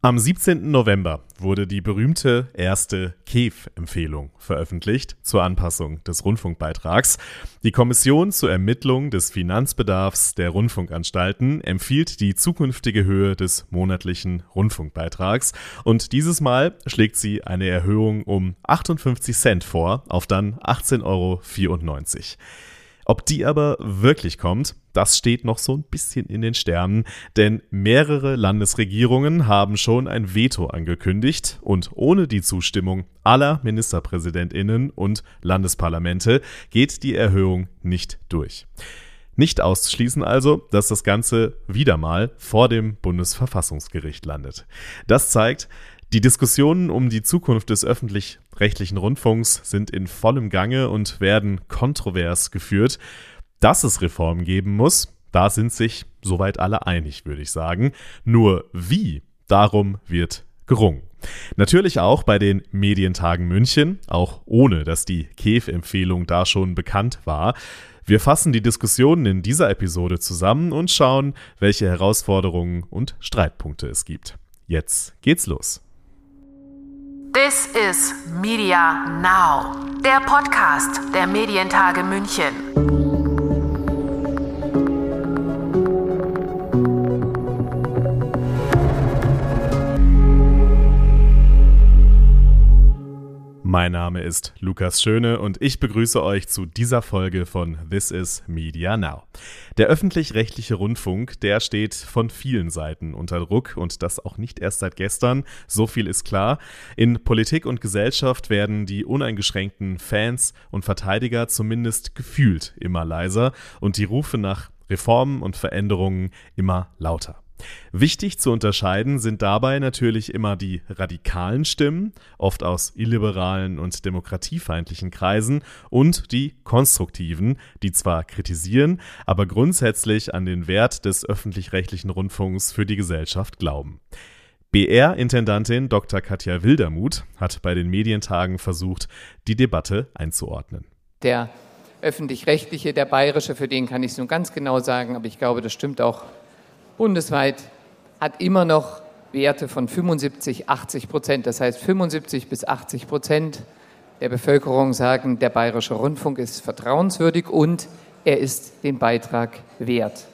Am 17. November wurde die berühmte erste KEF-Empfehlung veröffentlicht zur Anpassung des Rundfunkbeitrags. Die Kommission zur Ermittlung des Finanzbedarfs der Rundfunkanstalten empfiehlt die zukünftige Höhe des monatlichen Rundfunkbeitrags und dieses Mal schlägt sie eine Erhöhung um 58 Cent vor auf dann 18,94 Euro. Ob die aber wirklich kommt, das steht noch so ein bisschen in den Sternen, denn mehrere Landesregierungen haben schon ein Veto angekündigt und ohne die Zustimmung aller Ministerpräsidentinnen und Landesparlamente geht die Erhöhung nicht durch. Nicht auszuschließen also, dass das Ganze wieder mal vor dem Bundesverfassungsgericht landet. Das zeigt, die Diskussionen um die Zukunft des öffentlich-rechtlichen Rundfunks sind in vollem Gange und werden kontrovers geführt. Dass es Reformen geben muss, da sind sich soweit alle einig, würde ich sagen. Nur wie, darum wird gerungen. Natürlich auch bei den Medientagen München, auch ohne dass die KEF-Empfehlung da schon bekannt war. Wir fassen die Diskussionen in dieser Episode zusammen und schauen, welche Herausforderungen und Streitpunkte es gibt. Jetzt geht's los. This is Media Now, der Podcast der Medientage München. Mein Name ist Lukas Schöne und ich begrüße euch zu dieser Folge von This is Media Now. Der öffentlich-rechtliche Rundfunk, der steht von vielen Seiten unter Druck und das auch nicht erst seit gestern, so viel ist klar. In Politik und Gesellschaft werden die uneingeschränkten Fans und Verteidiger zumindest gefühlt immer leiser und die Rufe nach Reformen und Veränderungen immer lauter. Wichtig zu unterscheiden sind dabei natürlich immer die radikalen Stimmen, oft aus illiberalen und demokratiefeindlichen Kreisen, und die konstruktiven, die zwar kritisieren, aber grundsätzlich an den Wert des öffentlich-rechtlichen Rundfunks für die Gesellschaft glauben. BR-Intendantin Dr. Katja Wildermuth hat bei den Medientagen versucht, die Debatte einzuordnen. Der öffentlich-rechtliche, der bayerische, für den kann ich es nun ganz genau sagen, aber ich glaube, das stimmt auch bundesweit hat immer noch Werte von 75, 80 Prozent. Das heißt, 75 bis 80 Prozent der Bevölkerung sagen, der bayerische Rundfunk ist vertrauenswürdig und er ist den Beitrag wert.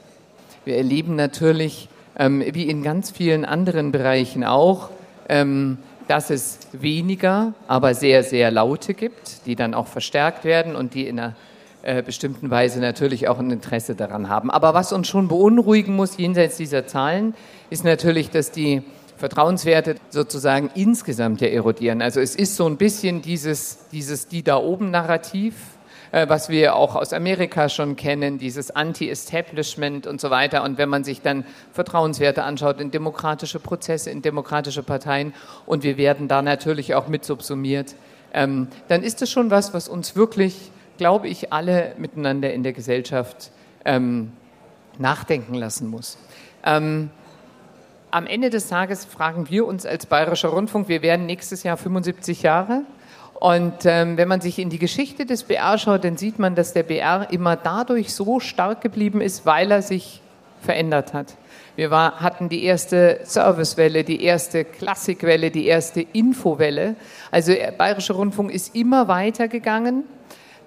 Wir erleben natürlich, ähm, wie in ganz vielen anderen Bereichen auch, ähm, dass es weniger, aber sehr, sehr laute gibt, die dann auch verstärkt werden und die in einer äh, bestimmten Weise natürlich auch ein Interesse daran haben. Aber was uns schon beunruhigen muss, jenseits dieser Zahlen, ist natürlich, dass die Vertrauenswerte sozusagen insgesamt ja erodieren. Also es ist so ein bisschen dieses, dieses die da oben Narrativ, äh, was wir auch aus Amerika schon kennen, dieses Anti-Establishment und so weiter. Und wenn man sich dann Vertrauenswerte anschaut in demokratische Prozesse, in demokratische Parteien und wir werden da natürlich auch mit subsumiert, ähm, dann ist das schon was, was uns wirklich glaube ich, alle miteinander in der Gesellschaft ähm, nachdenken lassen muss. Ähm, am Ende des Tages fragen wir uns als Bayerischer Rundfunk, wir werden nächstes Jahr 75 Jahre. Und ähm, wenn man sich in die Geschichte des BR schaut, dann sieht man, dass der BR immer dadurch so stark geblieben ist, weil er sich verändert hat. Wir war, hatten die erste Servicewelle, die erste Klassikwelle, die erste Infowelle. Also der Bayerische Rundfunk ist immer weitergegangen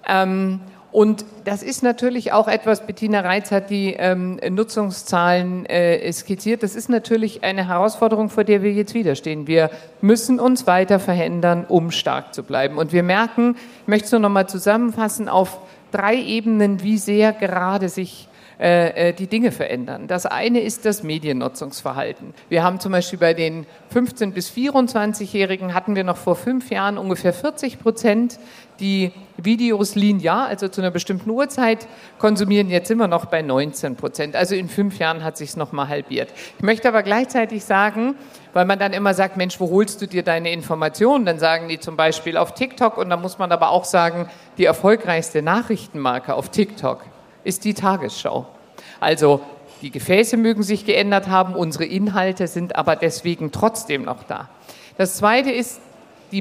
ähm, und das ist natürlich auch etwas, Bettina Reitz hat die ähm, Nutzungszahlen äh, skizziert, das ist natürlich eine Herausforderung, vor der wir jetzt widerstehen. Wir müssen uns weiter verändern, um stark zu bleiben. Und wir merken, ich möchte es nur noch mal zusammenfassen, auf drei Ebenen, wie sehr gerade sich äh, äh, die Dinge verändern. Das eine ist das Mediennutzungsverhalten. Wir haben zum Beispiel bei den 15- bis 24-Jährigen hatten wir noch vor fünf Jahren ungefähr 40 Prozent, die Videos linear, also zu einer bestimmten Uhrzeit konsumieren. Jetzt sind wir noch bei 19 Prozent. Also in fünf Jahren hat sich es noch mal halbiert. Ich möchte aber gleichzeitig sagen, weil man dann immer sagt, Mensch, wo holst du dir deine Informationen? Dann sagen die zum Beispiel auf TikTok und dann muss man aber auch sagen, die erfolgreichste Nachrichtenmarke auf TikTok ist die Tagesschau. Also die Gefäße mögen sich geändert haben, unsere Inhalte sind aber deswegen trotzdem noch da. Das Zweite ist,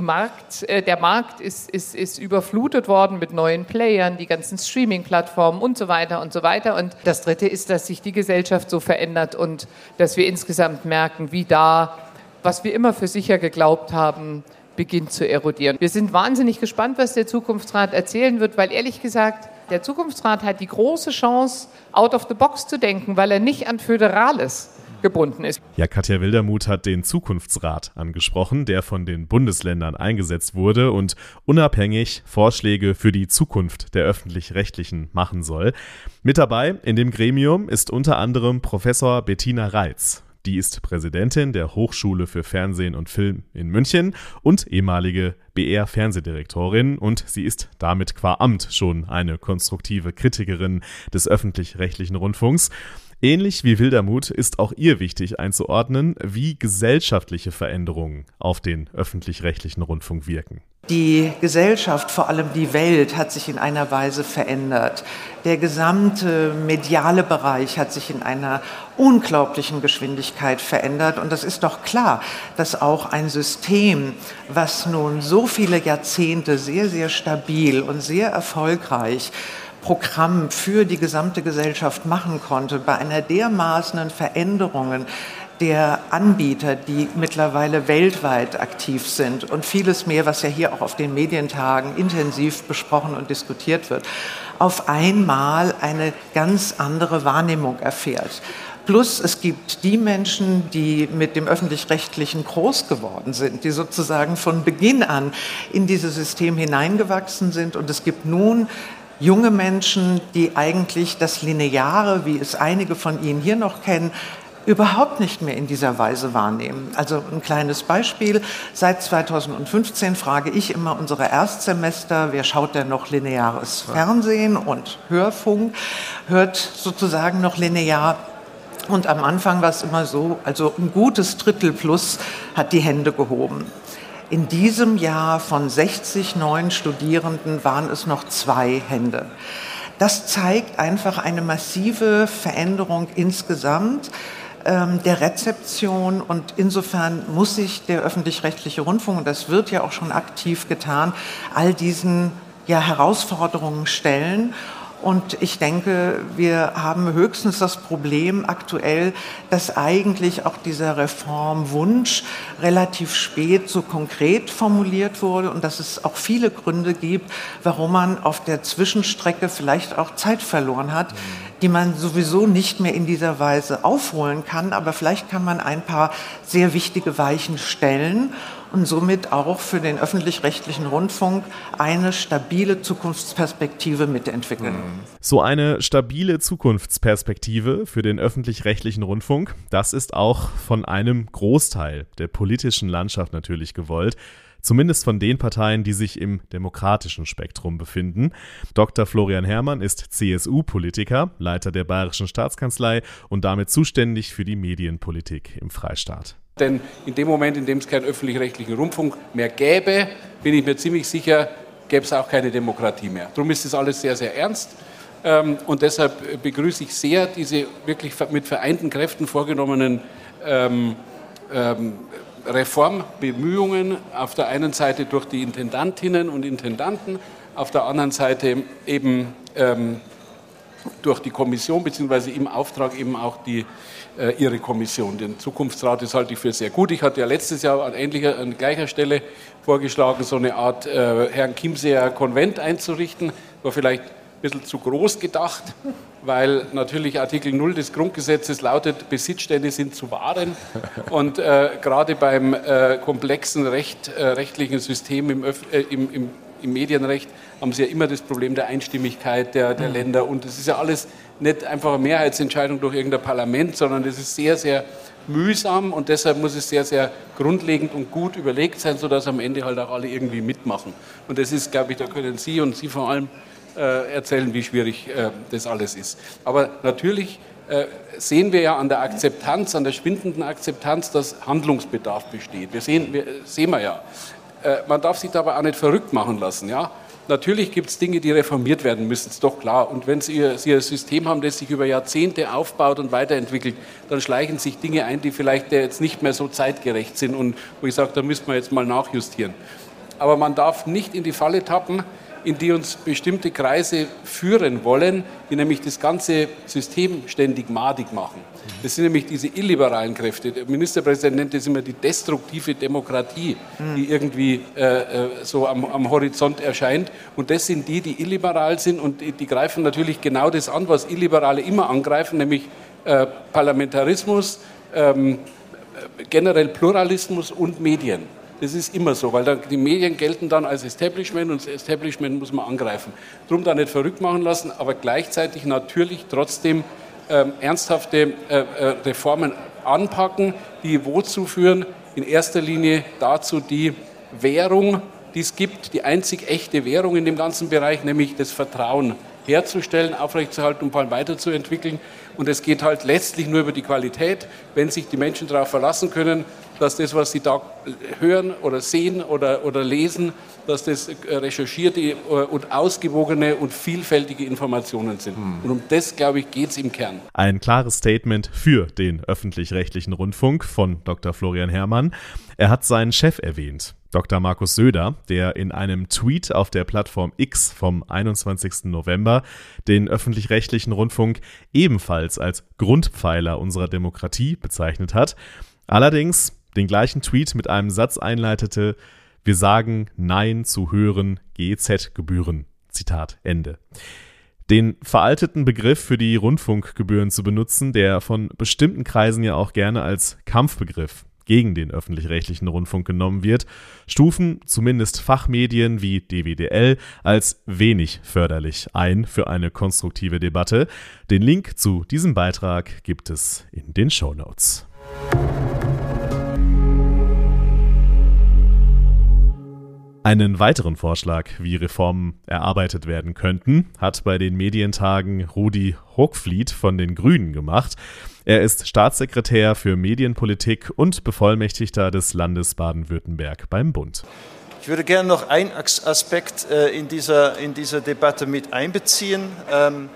Markt, äh, der Markt ist, ist, ist überflutet worden mit neuen Playern, die ganzen Streaming-Plattformen und so weiter und so weiter. Und das Dritte ist, dass sich die Gesellschaft so verändert und dass wir insgesamt merken, wie da was wir immer für sicher geglaubt haben, beginnt zu erodieren. Wir sind wahnsinnig gespannt, was der Zukunftsrat erzählen wird, weil ehrlich gesagt, der Zukunftsrat hat die große Chance, out of the box zu denken, weil er nicht an Föderales gebunden ist. Ja, Katja Wildermuth hat den Zukunftsrat angesprochen, der von den Bundesländern eingesetzt wurde und unabhängig Vorschläge für die Zukunft der öffentlich-rechtlichen machen soll. Mit dabei in dem Gremium ist unter anderem Professor Bettina Reitz. Die ist Präsidentin der Hochschule für Fernsehen und Film in München und ehemalige BR-Fernsehdirektorin und sie ist damit qua Amt schon eine konstruktive Kritikerin des öffentlich-rechtlichen Rundfunks. Ähnlich wie Wildermuth ist auch ihr wichtig einzuordnen, wie gesellschaftliche Veränderungen auf den öffentlich-rechtlichen Rundfunk wirken. Die Gesellschaft, vor allem die Welt, hat sich in einer Weise verändert. Der gesamte mediale Bereich hat sich in einer unglaublichen Geschwindigkeit verändert. Und das ist doch klar, dass auch ein System, was nun so viele Jahrzehnte sehr, sehr stabil und sehr erfolgreich Programm für die gesamte Gesellschaft machen konnte, bei einer dermaßenen Veränderungen der Anbieter, die mittlerweile weltweit aktiv sind und vieles mehr, was ja hier auch auf den Medientagen intensiv besprochen und diskutiert wird, auf einmal eine ganz andere Wahrnehmung erfährt. Plus es gibt die Menschen, die mit dem öffentlich-rechtlichen groß geworden sind, die sozusagen von Beginn an in dieses System hineingewachsen sind. Und es gibt nun junge Menschen, die eigentlich das Lineare, wie es einige von Ihnen hier noch kennen, überhaupt nicht mehr in dieser Weise wahrnehmen. Also ein kleines Beispiel. Seit 2015 frage ich immer unsere Erstsemester, wer schaut denn noch lineares Fernsehen und Hörfunk, hört sozusagen noch linear. Und am Anfang war es immer so, also ein gutes Drittel plus hat die Hände gehoben. In diesem Jahr von 60 neuen Studierenden waren es noch zwei Hände. Das zeigt einfach eine massive Veränderung insgesamt ähm, der Rezeption und insofern muss sich der öffentlich-rechtliche Rundfunk, und das wird ja auch schon aktiv getan, all diesen ja, Herausforderungen stellen und ich denke, wir haben höchstens das Problem aktuell, dass eigentlich auch dieser Reformwunsch relativ spät so konkret formuliert wurde und dass es auch viele Gründe gibt, warum man auf der Zwischenstrecke vielleicht auch Zeit verloren hat, die man sowieso nicht mehr in dieser Weise aufholen kann. Aber vielleicht kann man ein paar sehr wichtige Weichen stellen und somit auch für den öffentlich-rechtlichen Rundfunk eine stabile Zukunftsperspektive mitentwickeln. So eine stabile Zukunftsperspektive für den öffentlich-rechtlichen Rundfunk, das ist auch von einem Großteil der politischen Landschaft natürlich gewollt. Zumindest von den Parteien, die sich im demokratischen Spektrum befinden. Dr. Florian Herrmann ist CSU-Politiker, Leiter der Bayerischen Staatskanzlei und damit zuständig für die Medienpolitik im Freistaat. Denn in dem Moment, in dem es keinen öffentlich-rechtlichen Rundfunk mehr gäbe, bin ich mir ziemlich sicher, gäbe es auch keine Demokratie mehr. Darum ist das alles sehr, sehr ernst. Ähm, und deshalb begrüße ich sehr diese wirklich mit vereinten Kräften vorgenommenen ähm, ähm, Reformbemühungen. Auf der einen Seite durch die Intendantinnen und Intendanten, auf der anderen Seite eben durch die Kommission, beziehungsweise im Auftrag eben auch die äh, Ihre Kommission. Den Zukunftsrat, das halte ich für sehr gut. Ich hatte ja letztes Jahr an, ähnlicher, an gleicher Stelle vorgeschlagen, so eine Art äh, Herrn Chiemseer Konvent einzurichten. War vielleicht ein bisschen zu groß gedacht, weil natürlich Artikel 0 des Grundgesetzes lautet, Besitzstände sind zu wahren. Und äh, gerade beim äh, komplexen Recht, äh, rechtlichen System im, Öf äh, im, im, im Medienrecht haben Sie ja immer das Problem der Einstimmigkeit der, der mhm. Länder. Und das ist ja alles nicht einfach eine Mehrheitsentscheidung durch irgendein Parlament, sondern das ist sehr, sehr mühsam und deshalb muss es sehr, sehr grundlegend und gut überlegt sein, sodass am Ende halt auch alle irgendwie mitmachen. Und das ist, glaube ich, da können Sie und Sie vor allem äh, erzählen, wie schwierig äh, das alles ist. Aber natürlich äh, sehen wir ja an der Akzeptanz, an der schwindenden Akzeptanz, dass Handlungsbedarf besteht. Wir sehen, wir, sehen wir ja. Äh, man darf sich dabei auch nicht verrückt machen lassen. Ja? Natürlich gibt es Dinge, die reformiert werden müssen, ist doch klar. Und wenn Sie, Sie ein System haben, das sich über Jahrzehnte aufbaut und weiterentwickelt, dann schleichen sich Dinge ein, die vielleicht jetzt nicht mehr so zeitgerecht sind und wo ich sage, da müssen wir jetzt mal nachjustieren. Aber man darf nicht in die Falle tappen, in die uns bestimmte Kreise führen wollen, die nämlich das ganze System ständig madig machen. Das sind nämlich diese illiberalen Kräfte. Der Ministerpräsident nennt das immer die destruktive Demokratie, die irgendwie äh, äh, so am, am, Horizont erscheint. Und das sind die, die illiberal sind und die, die greifen natürlich genau das an, was Illiberale immer angreifen, nämlich äh, Parlamentarismus, ähm, generell Pluralismus und Medien. Das ist immer so, weil die Medien gelten dann als Establishment und das Establishment muss man angreifen. Drum da nicht verrückt machen lassen, aber gleichzeitig natürlich trotzdem ähm, ernsthafte äh, äh, Reformen anpacken, die wozu führen? In erster Linie dazu, die Währung, die es gibt, die einzig echte Währung in dem ganzen Bereich, nämlich das Vertrauen herzustellen, aufrechtzuerhalten und vor allem weiterzuentwickeln. Und es geht halt letztlich nur über die Qualität, wenn sich die Menschen darauf verlassen können, dass das, was sie da hören oder sehen oder, oder lesen, dass das äh, recherchierte äh, und ausgewogene und vielfältige Informationen sind. Hm. Und um das, glaube ich, geht es im Kern. Ein klares Statement für den öffentlich-rechtlichen Rundfunk von Dr. Florian Herrmann. Er hat seinen Chef erwähnt. Dr. Markus Söder, der in einem Tweet auf der Plattform X vom 21. November den öffentlich-rechtlichen Rundfunk ebenfalls als Grundpfeiler unserer Demokratie bezeichnet hat, allerdings den gleichen Tweet mit einem Satz einleitete, wir sagen Nein zu höheren GEZ-Gebühren. Zitat Ende. Den veralteten Begriff für die Rundfunkgebühren zu benutzen, der von bestimmten Kreisen ja auch gerne als Kampfbegriff gegen den öffentlich-rechtlichen Rundfunk genommen wird, stufen zumindest Fachmedien wie DWDL als wenig förderlich ein für eine konstruktive Debatte. Den Link zu diesem Beitrag gibt es in den Show Notes. Einen weiteren Vorschlag, wie Reformen erarbeitet werden könnten, hat bei den Medientagen Rudi Hochfliet von den Grünen gemacht. Er ist Staatssekretär für Medienpolitik und Bevollmächtigter des Landes Baden-Württemberg beim Bund. Ich würde gerne noch einen Aspekt äh, in dieser, in dieser Debatte mit einbeziehen. Ähm,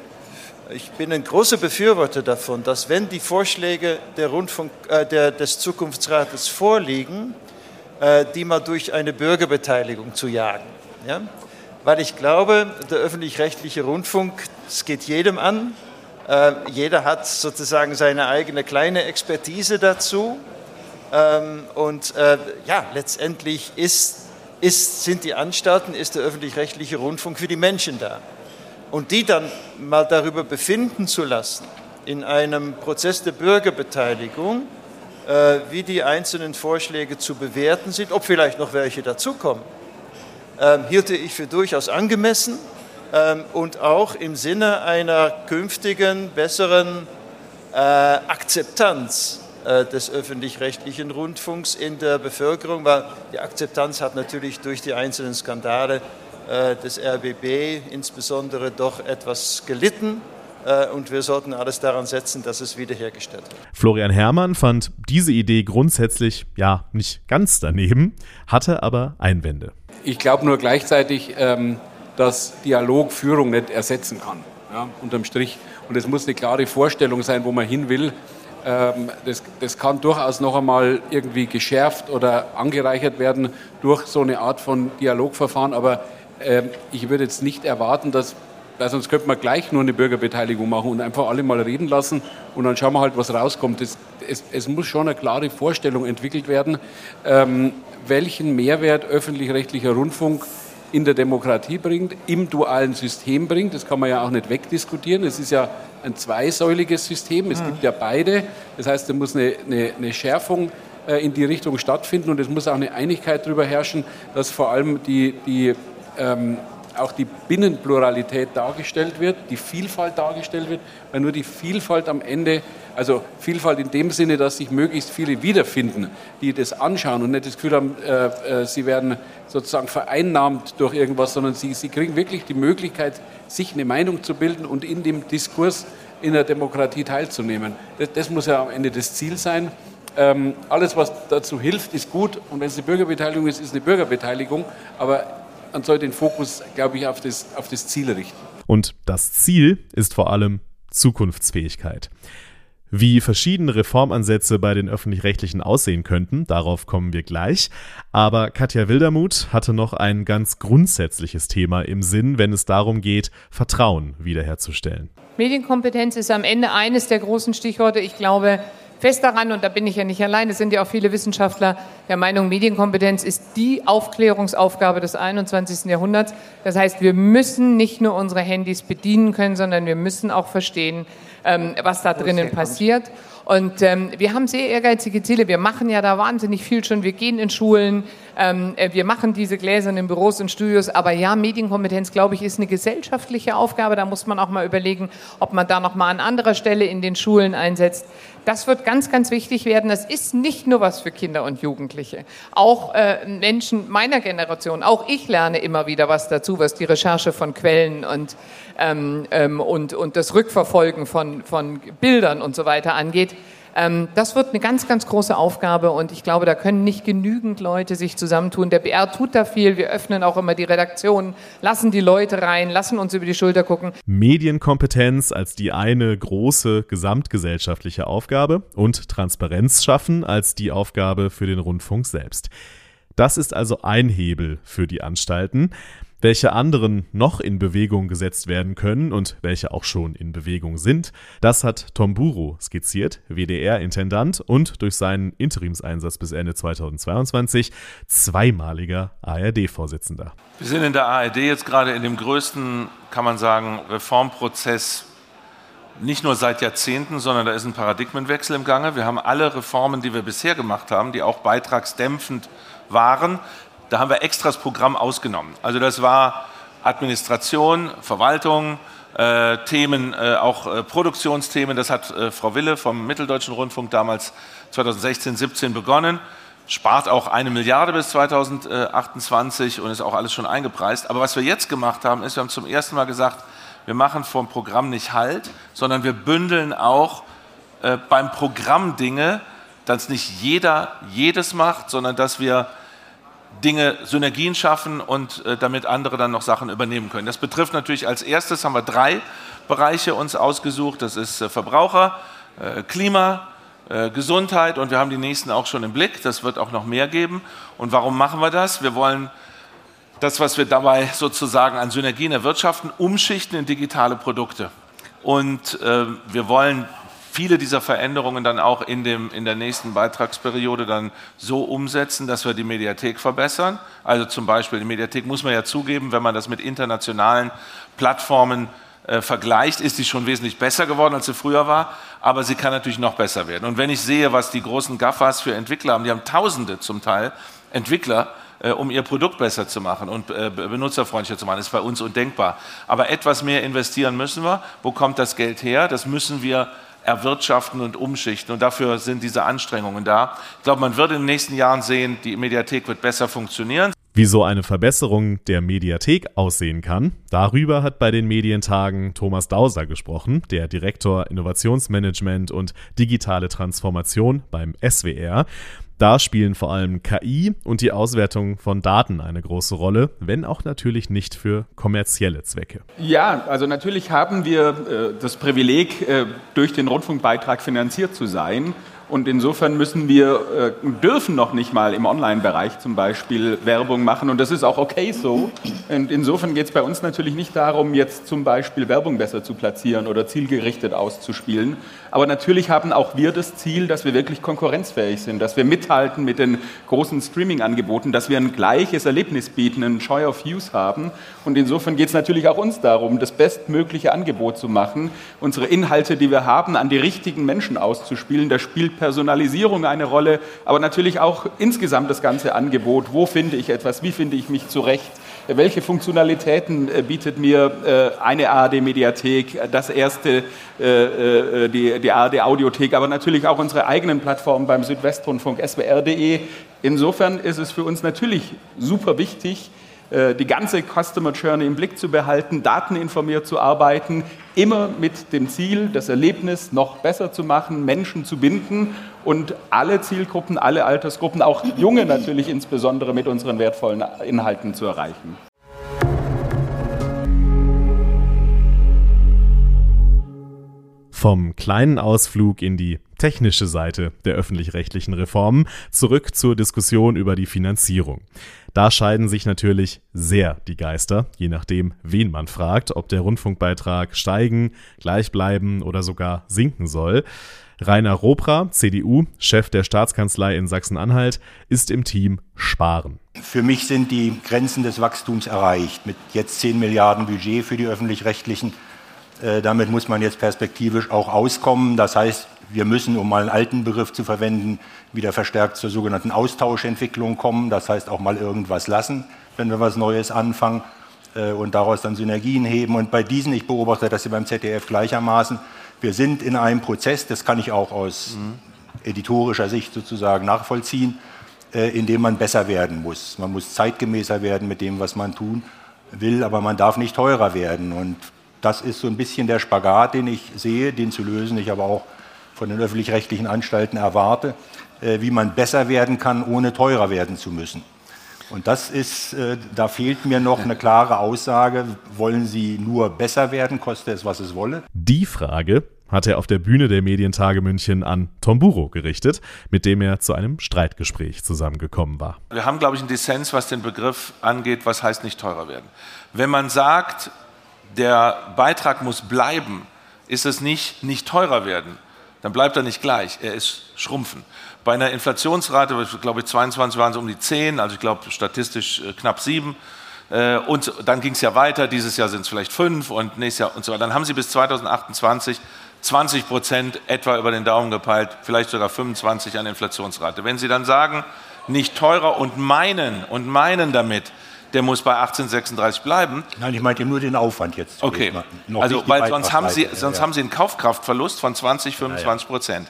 ich bin ein großer Befürworter davon, dass wenn die Vorschläge der Rundfunk, äh, der, des Zukunftsrates vorliegen, die mal durch eine Bürgerbeteiligung zu jagen. Ja? Weil ich glaube, der öffentlich-rechtliche Rundfunk, es geht jedem an. Äh, jeder hat sozusagen seine eigene kleine Expertise dazu. Ähm, und äh, ja, letztendlich ist, ist, sind die Anstalten, ist der öffentlich-rechtliche Rundfunk für die Menschen da. Und die dann mal darüber befinden zu lassen, in einem Prozess der Bürgerbeteiligung, äh, wie die einzelnen Vorschläge zu bewerten sind, ob vielleicht noch welche dazukommen, ähm, hielte ich für durchaus angemessen ähm, und auch im Sinne einer künftigen, besseren äh, Akzeptanz äh, des öffentlich-rechtlichen Rundfunks in der Bevölkerung, weil die Akzeptanz hat natürlich durch die einzelnen Skandale des RBB insbesondere doch etwas gelitten. Äh, und wir sollten alles daran setzen, dass es wiederhergestellt wird. Florian Herrmann fand diese Idee grundsätzlich ja nicht ganz daneben, hatte aber Einwände. Ich glaube nur gleichzeitig, ähm, dass Dialog Führung nicht ersetzen kann, ja, unterm Strich. Und es muss eine klare Vorstellung sein, wo man hin will. Ähm, das, das, kann durchaus noch einmal irgendwie geschärft oder angereichert werden durch so eine Art von Dialogverfahren. Aber ähm, ich würde jetzt nicht erwarten, dass weil sonst könnte man gleich nur eine Bürgerbeteiligung machen und einfach alle mal reden lassen und dann schauen wir halt, was rauskommt. Es, es, es muss schon eine klare Vorstellung entwickelt werden, ähm, welchen Mehrwert öffentlich-rechtlicher Rundfunk in der Demokratie bringt, im dualen System bringt. Das kann man ja auch nicht wegdiskutieren. Es ist ja ein zweisäuliges System. Es mhm. gibt ja beide. Das heißt, da muss eine, eine, eine Schärfung äh, in die Richtung stattfinden und es muss auch eine Einigkeit darüber herrschen, dass vor allem die, die ähm, auch die Binnenpluralität dargestellt wird, die Vielfalt dargestellt wird, weil nur die Vielfalt am Ende, also Vielfalt in dem Sinne, dass sich möglichst viele wiederfinden, die das anschauen und nicht das Gefühl haben, äh, äh, sie werden sozusagen vereinnahmt durch irgendwas, sondern sie, sie kriegen wirklich die Möglichkeit, sich eine Meinung zu bilden und in dem Diskurs in der Demokratie teilzunehmen. Das, das muss ja am Ende das Ziel sein. Ähm, alles, was dazu hilft, ist gut. Und wenn es eine Bürgerbeteiligung ist, ist eine Bürgerbeteiligung. Aber man soll den Fokus, glaube ich, auf das, auf das Ziel richten. Und das Ziel ist vor allem Zukunftsfähigkeit. Wie verschiedene Reformansätze bei den öffentlich-rechtlichen aussehen könnten, darauf kommen wir gleich. Aber Katja Wildermuth hatte noch ein ganz grundsätzliches Thema im Sinn, wenn es darum geht, Vertrauen wiederherzustellen. Medienkompetenz ist am Ende eines der großen Stichworte. Ich glaube fest daran, und da bin ich ja nicht allein, es sind ja auch viele Wissenschaftler der Meinung, Medienkompetenz ist die Aufklärungsaufgabe des 21. Jahrhunderts. Das heißt, wir müssen nicht nur unsere Handys bedienen können, sondern wir müssen auch verstehen, ähm, was da drinnen passiert. Und ähm, wir haben sehr ehrgeizige Ziele. Wir machen ja da wahnsinnig viel schon. Wir gehen in Schulen, ähm, äh, wir machen diese gläsernen Büros und Studios. Aber ja, Medienkompetenz, glaube ich, ist eine gesellschaftliche Aufgabe. Da muss man auch mal überlegen, ob man da noch mal an anderer Stelle in den Schulen einsetzt. Das wird ganz, ganz wichtig werden. Das ist nicht nur was für Kinder und Jugendliche. Auch äh, Menschen meiner Generation, auch ich lerne immer wieder was dazu, was die Recherche von Quellen und, ähm, ähm, und, und das Rückverfolgen von, von Bildern und so weiter angeht. Ähm, das wird eine ganz, ganz große Aufgabe und ich glaube, da können nicht genügend Leute sich zusammentun. Der BR tut da viel. Wir öffnen auch immer die Redaktion, lassen die Leute rein, lassen uns über die Schulter gucken. Medienkompetenz als die eine große gesamtgesellschaftliche Aufgabe und Transparenz schaffen als die Aufgabe für den Rundfunk selbst. Das ist also ein Hebel für die Anstalten. Welche anderen noch in Bewegung gesetzt werden können und welche auch schon in Bewegung sind, das hat Tom Buro skizziert, WDR-Intendant und durch seinen Interimseinsatz bis Ende 2022 zweimaliger ARD-Vorsitzender. Wir sind in der ARD jetzt gerade in dem größten, kann man sagen, Reformprozess nicht nur seit Jahrzehnten, sondern da ist ein Paradigmenwechsel im Gange. Wir haben alle Reformen, die wir bisher gemacht haben, die auch beitragsdämpfend waren, da haben wir extra das Programm ausgenommen. Also das war Administration, Verwaltung, äh, Themen, äh, auch äh, Produktionsthemen. Das hat äh, Frau Wille vom Mitteldeutschen Rundfunk damals 2016, 17 begonnen. Spart auch eine Milliarde bis 2028 und ist auch alles schon eingepreist. Aber was wir jetzt gemacht haben, ist, wir haben zum ersten Mal gesagt, wir machen vom Programm nicht Halt, sondern wir bündeln auch äh, beim Programm Dinge, dass nicht jeder jedes macht, sondern dass wir Dinge, Synergien schaffen und äh, damit andere dann noch Sachen übernehmen können. Das betrifft natürlich als erstes, haben wir drei Bereiche uns ausgesucht. Das ist äh, Verbraucher, äh, Klima, äh, Gesundheit und wir haben die nächsten auch schon im Blick. Das wird auch noch mehr geben. Und warum machen wir das? Wir wollen das, was wir dabei sozusagen an Synergien erwirtschaften, umschichten in digitale Produkte. Und äh, wir wollen viele dieser Veränderungen dann auch in, dem, in der nächsten Beitragsperiode dann so umsetzen, dass wir die Mediathek verbessern. Also zum Beispiel, die Mediathek muss man ja zugeben, wenn man das mit internationalen Plattformen äh, vergleicht, ist sie schon wesentlich besser geworden, als sie früher war, aber sie kann natürlich noch besser werden. Und wenn ich sehe, was die großen GAFAs für Entwickler haben, die haben Tausende zum Teil Entwickler, äh, um ihr Produkt besser zu machen und äh, benutzerfreundlicher zu machen, ist bei uns undenkbar. Aber etwas mehr investieren müssen wir. Wo kommt das Geld her? Das müssen wir erwirtschaften und umschichten. Und dafür sind diese Anstrengungen da. Ich glaube, man wird in den nächsten Jahren sehen, die Mediathek wird besser funktionieren. Wie so eine Verbesserung der Mediathek aussehen kann, darüber hat bei den Medientagen Thomas Dauser gesprochen, der Direktor Innovationsmanagement und digitale Transformation beim SWR. Da spielen vor allem KI und die Auswertung von Daten eine große Rolle, wenn auch natürlich nicht für kommerzielle Zwecke. Ja, also natürlich haben wir äh, das Privileg, äh, durch den Rundfunkbeitrag finanziert zu sein. Und insofern müssen wir, äh, dürfen noch nicht mal im Online-Bereich zum Beispiel Werbung machen. Und das ist auch okay so. Und insofern geht es bei uns natürlich nicht darum, jetzt zum Beispiel Werbung besser zu platzieren oder zielgerichtet auszuspielen. Aber natürlich haben auch wir das Ziel, dass wir wirklich konkurrenzfähig sind, dass wir mithalten mit den großen Streaming-Angeboten, dass wir ein gleiches Erlebnis bieten, einen Joy of Use haben. Und insofern geht es natürlich auch uns darum, das bestmögliche Angebot zu machen, unsere Inhalte, die wir haben, an die richtigen Menschen auszuspielen. Da spielt Personalisierung eine Rolle, aber natürlich auch insgesamt das ganze Angebot. Wo finde ich etwas? Wie finde ich mich zurecht? Welche Funktionalitäten äh, bietet mir äh, eine ARD-Mediathek, das erste, äh, die, die ARD-Audiothek, aber natürlich auch unsere eigenen Plattformen beim Südwestrundfunk, swr.de. Insofern ist es für uns natürlich super wichtig, die ganze Customer Journey im Blick zu behalten, dateninformiert zu arbeiten, immer mit dem Ziel, das Erlebnis noch besser zu machen, Menschen zu binden und alle Zielgruppen, alle Altersgruppen, auch junge natürlich insbesondere mit unseren wertvollen Inhalten zu erreichen. Vom kleinen Ausflug in die technische Seite der öffentlich-rechtlichen Reformen zurück zur Diskussion über die Finanzierung. Da scheiden sich natürlich sehr die Geister, je nachdem, wen man fragt, ob der Rundfunkbeitrag steigen, gleich bleiben oder sogar sinken soll. Rainer Robra, CDU, Chef der Staatskanzlei in Sachsen-Anhalt, ist im Team Sparen. Für mich sind die Grenzen des Wachstums erreicht. Mit jetzt 10 Milliarden Budget für die öffentlich-rechtlichen. Äh, damit muss man jetzt perspektivisch auch auskommen. Das heißt, wir müssen, um mal einen alten Begriff zu verwenden, wieder verstärkt zur sogenannten Austauschentwicklung kommen. Das heißt auch mal irgendwas lassen, wenn wir was Neues anfangen äh, und daraus dann Synergien heben. Und bei diesen, ich beobachte das hier beim ZDF gleichermaßen, wir sind in einem Prozess, das kann ich auch aus mhm. editorischer Sicht sozusagen nachvollziehen, äh, in dem man besser werden muss. Man muss zeitgemäßer werden mit dem, was man tun will, aber man darf nicht teurer werden. Und das ist so ein bisschen der Spagat, den ich sehe, den zu lösen ich aber auch von den öffentlich-rechtlichen Anstalten erwarte, äh, wie man besser werden kann, ohne teurer werden zu müssen. Und das ist, äh, da fehlt mir noch eine klare Aussage. Wollen Sie nur besser werden, koste es, was es wolle? Die Frage hat er auf der Bühne der Medientage München an Tomburo gerichtet, mit dem er zu einem Streitgespräch zusammengekommen war. Wir haben, glaube ich, einen Dissens, was den Begriff angeht, was heißt nicht teurer werden. Wenn man sagt, der Beitrag muss bleiben, ist es nicht nicht teurer werden, dann bleibt er nicht gleich, er ist schrumpfen. Bei einer Inflationsrate, glaube ich, 22 waren es um die 10, also ich glaube statistisch äh, knapp 7. Äh, und dann ging es ja weiter, dieses Jahr sind es vielleicht 5 und nächstes Jahr und so weiter. Dann haben sie bis 2028 20 Prozent etwa über den Daumen gepeilt, vielleicht sogar 25 an Inflationsrate. Wenn Sie dann sagen, nicht teurer und meinen und meinen damit, der muss bei 1836 bleiben. Nein, ich meinte nur den Aufwand jetzt. Okay, also weil sonst, haben Sie, sonst ja. haben Sie einen Kaufkraftverlust von 20, 25 Prozent.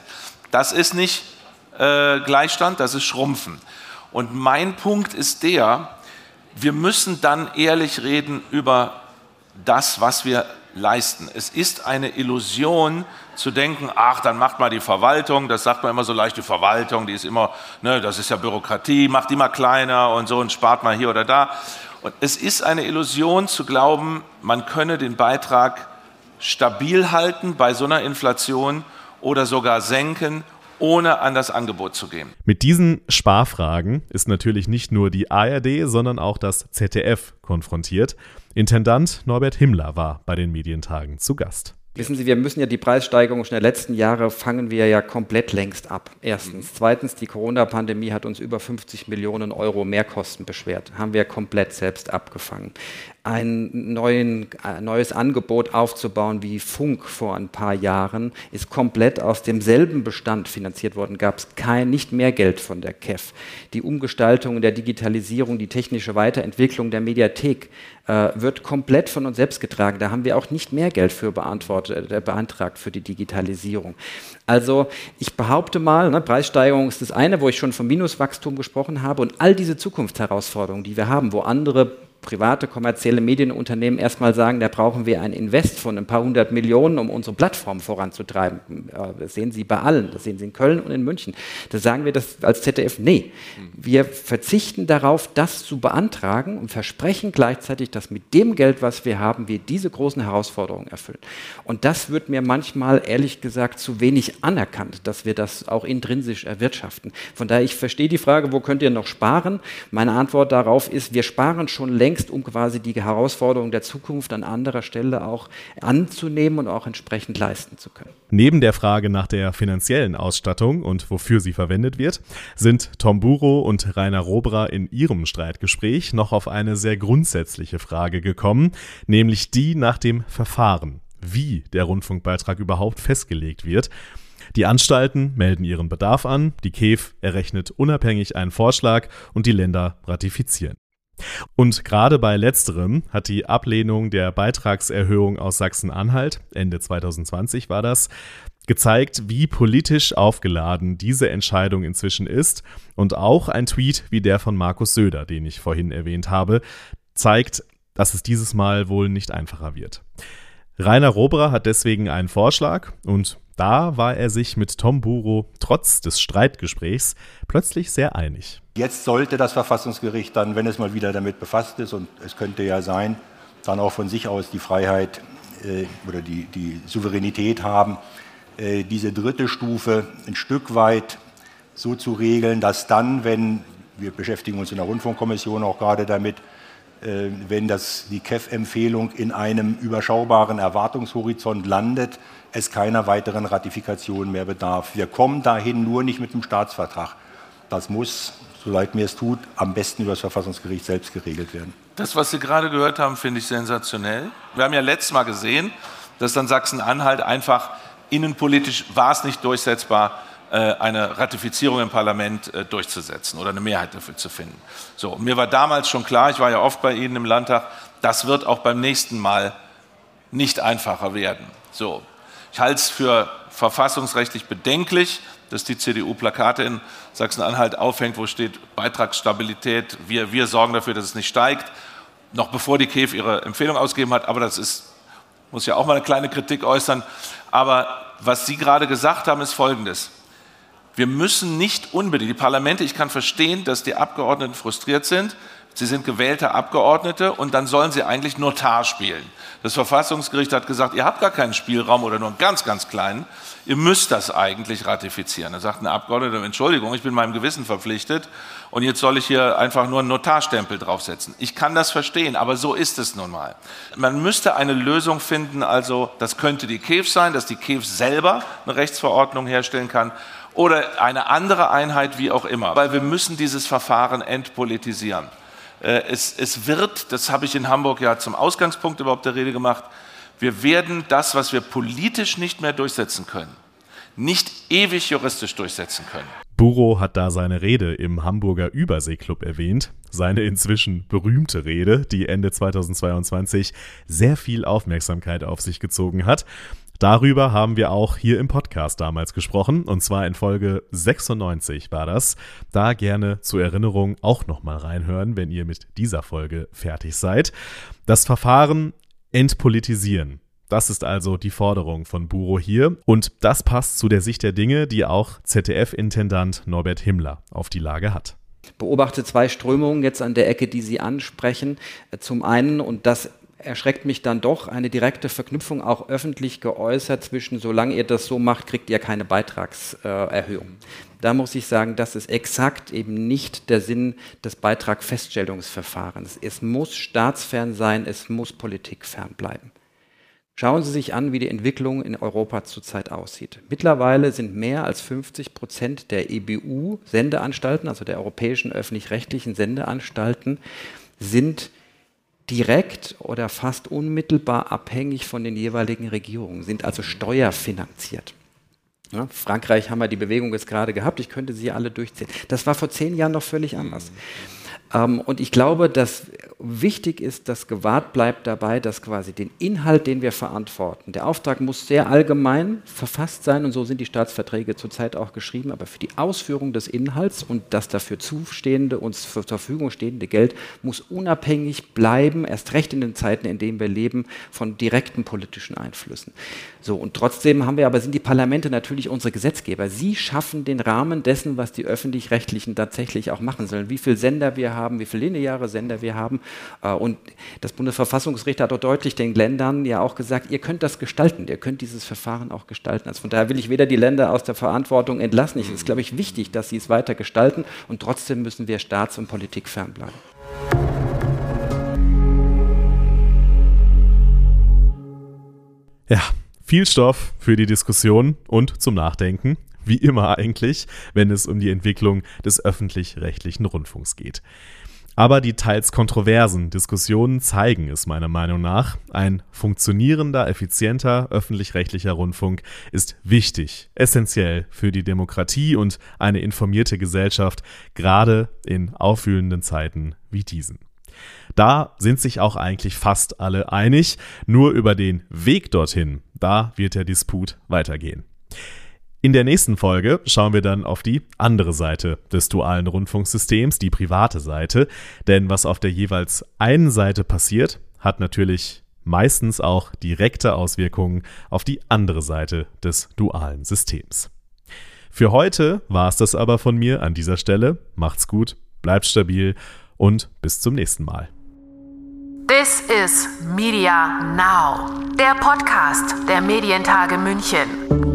Das ist nicht äh, Gleichstand, das ist Schrumpfen. Und mein Punkt ist der, wir müssen dann ehrlich reden über das, was wir leisten. Es ist eine Illusion zu denken, ach, dann macht mal die Verwaltung, das sagt man immer so leicht, die Verwaltung, die ist immer, ne, das ist ja Bürokratie, macht die mal kleiner und so und spart mal hier oder da. Und es ist eine Illusion zu glauben, man könne den Beitrag stabil halten bei so einer Inflation oder sogar senken ohne an das Angebot zu gehen. Mit diesen Sparfragen ist natürlich nicht nur die ARD, sondern auch das ZDF konfrontiert. Intendant Norbert Himmler war bei den Medientagen zu Gast. Wissen Sie, wir müssen ja die Preissteigerung schon der letzten Jahre fangen wir ja komplett längst ab. Erstens. Zweitens, die Corona-Pandemie hat uns über 50 Millionen Euro Mehrkosten beschwert. Haben wir komplett selbst abgefangen ein neuen, äh, neues Angebot aufzubauen wie Funk vor ein paar Jahren, ist komplett aus demselben Bestand finanziert worden, gab es kein, nicht mehr Geld von der KEF. Die Umgestaltung der Digitalisierung, die technische Weiterentwicklung der Mediathek äh, wird komplett von uns selbst getragen. Da haben wir auch nicht mehr Geld für äh, beantragt für die Digitalisierung. Also ich behaupte mal, ne, Preissteigerung ist das eine, wo ich schon vom Minuswachstum gesprochen habe und all diese Zukunftsherausforderungen, die wir haben, wo andere private kommerzielle Medienunternehmen erstmal sagen, da brauchen wir ein Invest von ein paar hundert Millionen, um unsere Plattform voranzutreiben. Das sehen Sie bei allen, das sehen Sie in Köln und in München. Da sagen wir das als ZDF, nee, wir verzichten darauf, das zu beantragen und versprechen gleichzeitig, dass mit dem Geld, was wir haben, wir diese großen Herausforderungen erfüllen. Und das wird mir manchmal ehrlich gesagt zu wenig anerkannt, dass wir das auch intrinsisch erwirtschaften. Von daher, ich verstehe die Frage, wo könnt ihr noch sparen? Meine Antwort darauf ist, wir sparen schon längst längst, um quasi die Herausforderungen der Zukunft an anderer Stelle auch anzunehmen und auch entsprechend leisten zu können. Neben der Frage nach der finanziellen Ausstattung und wofür sie verwendet wird, sind Tom Buro und Rainer Robra in ihrem Streitgespräch noch auf eine sehr grundsätzliche Frage gekommen, nämlich die nach dem Verfahren, wie der Rundfunkbeitrag überhaupt festgelegt wird. Die Anstalten melden ihren Bedarf an, die KEF errechnet unabhängig einen Vorschlag und die Länder ratifizieren. Und gerade bei letzterem hat die Ablehnung der Beitragserhöhung aus Sachsen-Anhalt, Ende 2020 war das, gezeigt, wie politisch aufgeladen diese Entscheidung inzwischen ist. Und auch ein Tweet wie der von Markus Söder, den ich vorhin erwähnt habe, zeigt, dass es dieses Mal wohl nicht einfacher wird. Rainer Roberer hat deswegen einen Vorschlag und da war er sich mit Tom Buro trotz des Streitgesprächs plötzlich sehr einig. Jetzt sollte das Verfassungsgericht dann, wenn es mal wieder damit befasst ist, und es könnte ja sein, dann auch von sich aus die Freiheit äh, oder die, die Souveränität haben, äh, diese dritte Stufe ein Stück weit so zu regeln, dass dann, wenn wir beschäftigen uns in der Rundfunkkommission auch gerade damit, äh, wenn das, die KEF-Empfehlung in einem überschaubaren Erwartungshorizont landet, es keiner weiteren Ratifikation mehr bedarf. Wir kommen dahin nur nicht mit dem Staatsvertrag. Das muss, so leid mir es tut, am besten über das Verfassungsgericht selbst geregelt werden. Das, was Sie gerade gehört haben, finde ich sensationell. Wir haben ja letztes Mal gesehen, dass dann Sachsen-Anhalt einfach innenpolitisch war es nicht durchsetzbar, äh, eine Ratifizierung im Parlament äh, durchzusetzen oder eine Mehrheit dafür zu finden. So, mir war damals schon klar, ich war ja oft bei Ihnen im Landtag, das wird auch beim nächsten Mal nicht einfacher werden. So, ich halte es für verfassungsrechtlich bedenklich, dass die CDU Plakate in Sachsen-Anhalt aufhängt, wo steht Beitragsstabilität, wir, wir sorgen dafür, dass es nicht steigt, noch bevor die KEF ihre Empfehlung ausgegeben hat. Aber das ist, muss ja auch mal eine kleine Kritik äußern. Aber was Sie gerade gesagt haben, ist Folgendes. Wir müssen nicht unbedingt, die Parlamente, ich kann verstehen, dass die Abgeordneten frustriert sind. Sie sind gewählte Abgeordnete und dann sollen sie eigentlich Notar spielen. Das Verfassungsgericht hat gesagt, ihr habt gar keinen Spielraum oder nur einen ganz, ganz kleinen. Ihr müsst das eigentlich ratifizieren. Da sagt ein Abgeordneter, Entschuldigung, ich bin meinem Gewissen verpflichtet und jetzt soll ich hier einfach nur einen Notarstempel draufsetzen. Ich kann das verstehen, aber so ist es nun mal. Man müsste eine Lösung finden, also das könnte die KEF sein, dass die KEF selber eine Rechtsverordnung herstellen kann oder eine andere Einheit, wie auch immer. Weil wir müssen dieses Verfahren entpolitisieren. Äh, es, es wird, das habe ich in Hamburg ja zum Ausgangspunkt überhaupt der Rede gemacht, wir werden das, was wir politisch nicht mehr durchsetzen können, nicht ewig juristisch durchsetzen können. Buro hat da seine Rede im Hamburger Überseeklub erwähnt. Seine inzwischen berühmte Rede, die Ende 2022 sehr viel Aufmerksamkeit auf sich gezogen hat. Darüber haben wir auch hier im Podcast damals gesprochen, und zwar in Folge 96 war das. Da gerne zur Erinnerung auch nochmal reinhören, wenn ihr mit dieser Folge fertig seid. Das Verfahren entpolitisieren. Das ist also die Forderung von Buro hier und das passt zu der Sicht der Dinge, die auch ZDF-Intendant Norbert Himmler auf die Lage hat beobachte zwei Strömungen jetzt an der Ecke, die Sie ansprechen. Zum einen, und das erschreckt mich dann doch eine direkte Verknüpfung auch öffentlich geäußert zwischen, solange ihr das so macht, kriegt ihr keine Beitragserhöhung. Da muss ich sagen, das ist exakt eben nicht der Sinn des Beitragfeststellungsverfahrens. Es muss staatsfern sein, es muss politikfern bleiben. Schauen Sie sich an, wie die Entwicklung in Europa zurzeit aussieht. Mittlerweile sind mehr als 50 Prozent der EBU-Sendeanstalten, also der europäischen öffentlich-rechtlichen Sendeanstalten, sind direkt oder fast unmittelbar abhängig von den jeweiligen Regierungen, sind also steuerfinanziert. Ja, Frankreich haben wir die Bewegung jetzt gerade gehabt, ich könnte sie alle durchzählen. Das war vor zehn Jahren noch völlig anders. Mhm. Ähm, und ich glaube, dass wichtig ist, dass gewahrt bleibt dabei, dass quasi den Inhalt, den wir verantworten, der Auftrag muss sehr allgemein verfasst sein und so sind die Staatsverträge zurzeit auch geschrieben, aber für die Ausführung des Inhalts und das dafür zustehende, uns zur Verfügung stehende Geld muss unabhängig bleiben, erst recht in den Zeiten, in denen wir leben, von direkten politischen Einflüssen. So, und trotzdem haben wir aber, sind die Parlamente natürlich unsere Gesetzgeber. Sie schaffen den Rahmen dessen, was die Öffentlich-Rechtlichen tatsächlich auch machen sollen. Wie viele Sender wir haben, wie viele lineare Sender wir haben. Äh, und das Bundesverfassungsgericht hat auch deutlich den Ländern ja auch gesagt, ihr könnt das gestalten, ihr könnt dieses Verfahren auch gestalten. Also von daher will ich weder die Länder aus der Verantwortung entlassen. Es ist, glaube ich, wichtig, dass sie es weiter gestalten und trotzdem müssen wir staats- und Politik fernbleiben. Ja, viel Stoff für die Diskussion und zum Nachdenken, wie immer eigentlich, wenn es um die Entwicklung des öffentlich-rechtlichen Rundfunks geht. Aber die teils kontroversen Diskussionen zeigen es meiner Meinung nach. Ein funktionierender, effizienter öffentlich-rechtlicher Rundfunk ist wichtig, essentiell für die Demokratie und eine informierte Gesellschaft, gerade in aufwühlenden Zeiten wie diesen. Da sind sich auch eigentlich fast alle einig, nur über den Weg dorthin, da wird der Disput weitergehen. In der nächsten Folge schauen wir dann auf die andere Seite des dualen Rundfunksystems, die private Seite, denn was auf der jeweils einen Seite passiert, hat natürlich meistens auch direkte Auswirkungen auf die andere Seite des dualen Systems. Für heute war es das aber von mir an dieser Stelle. Macht's gut, bleibt stabil und bis zum nächsten Mal. This is Media Now, der Podcast der Medientage München.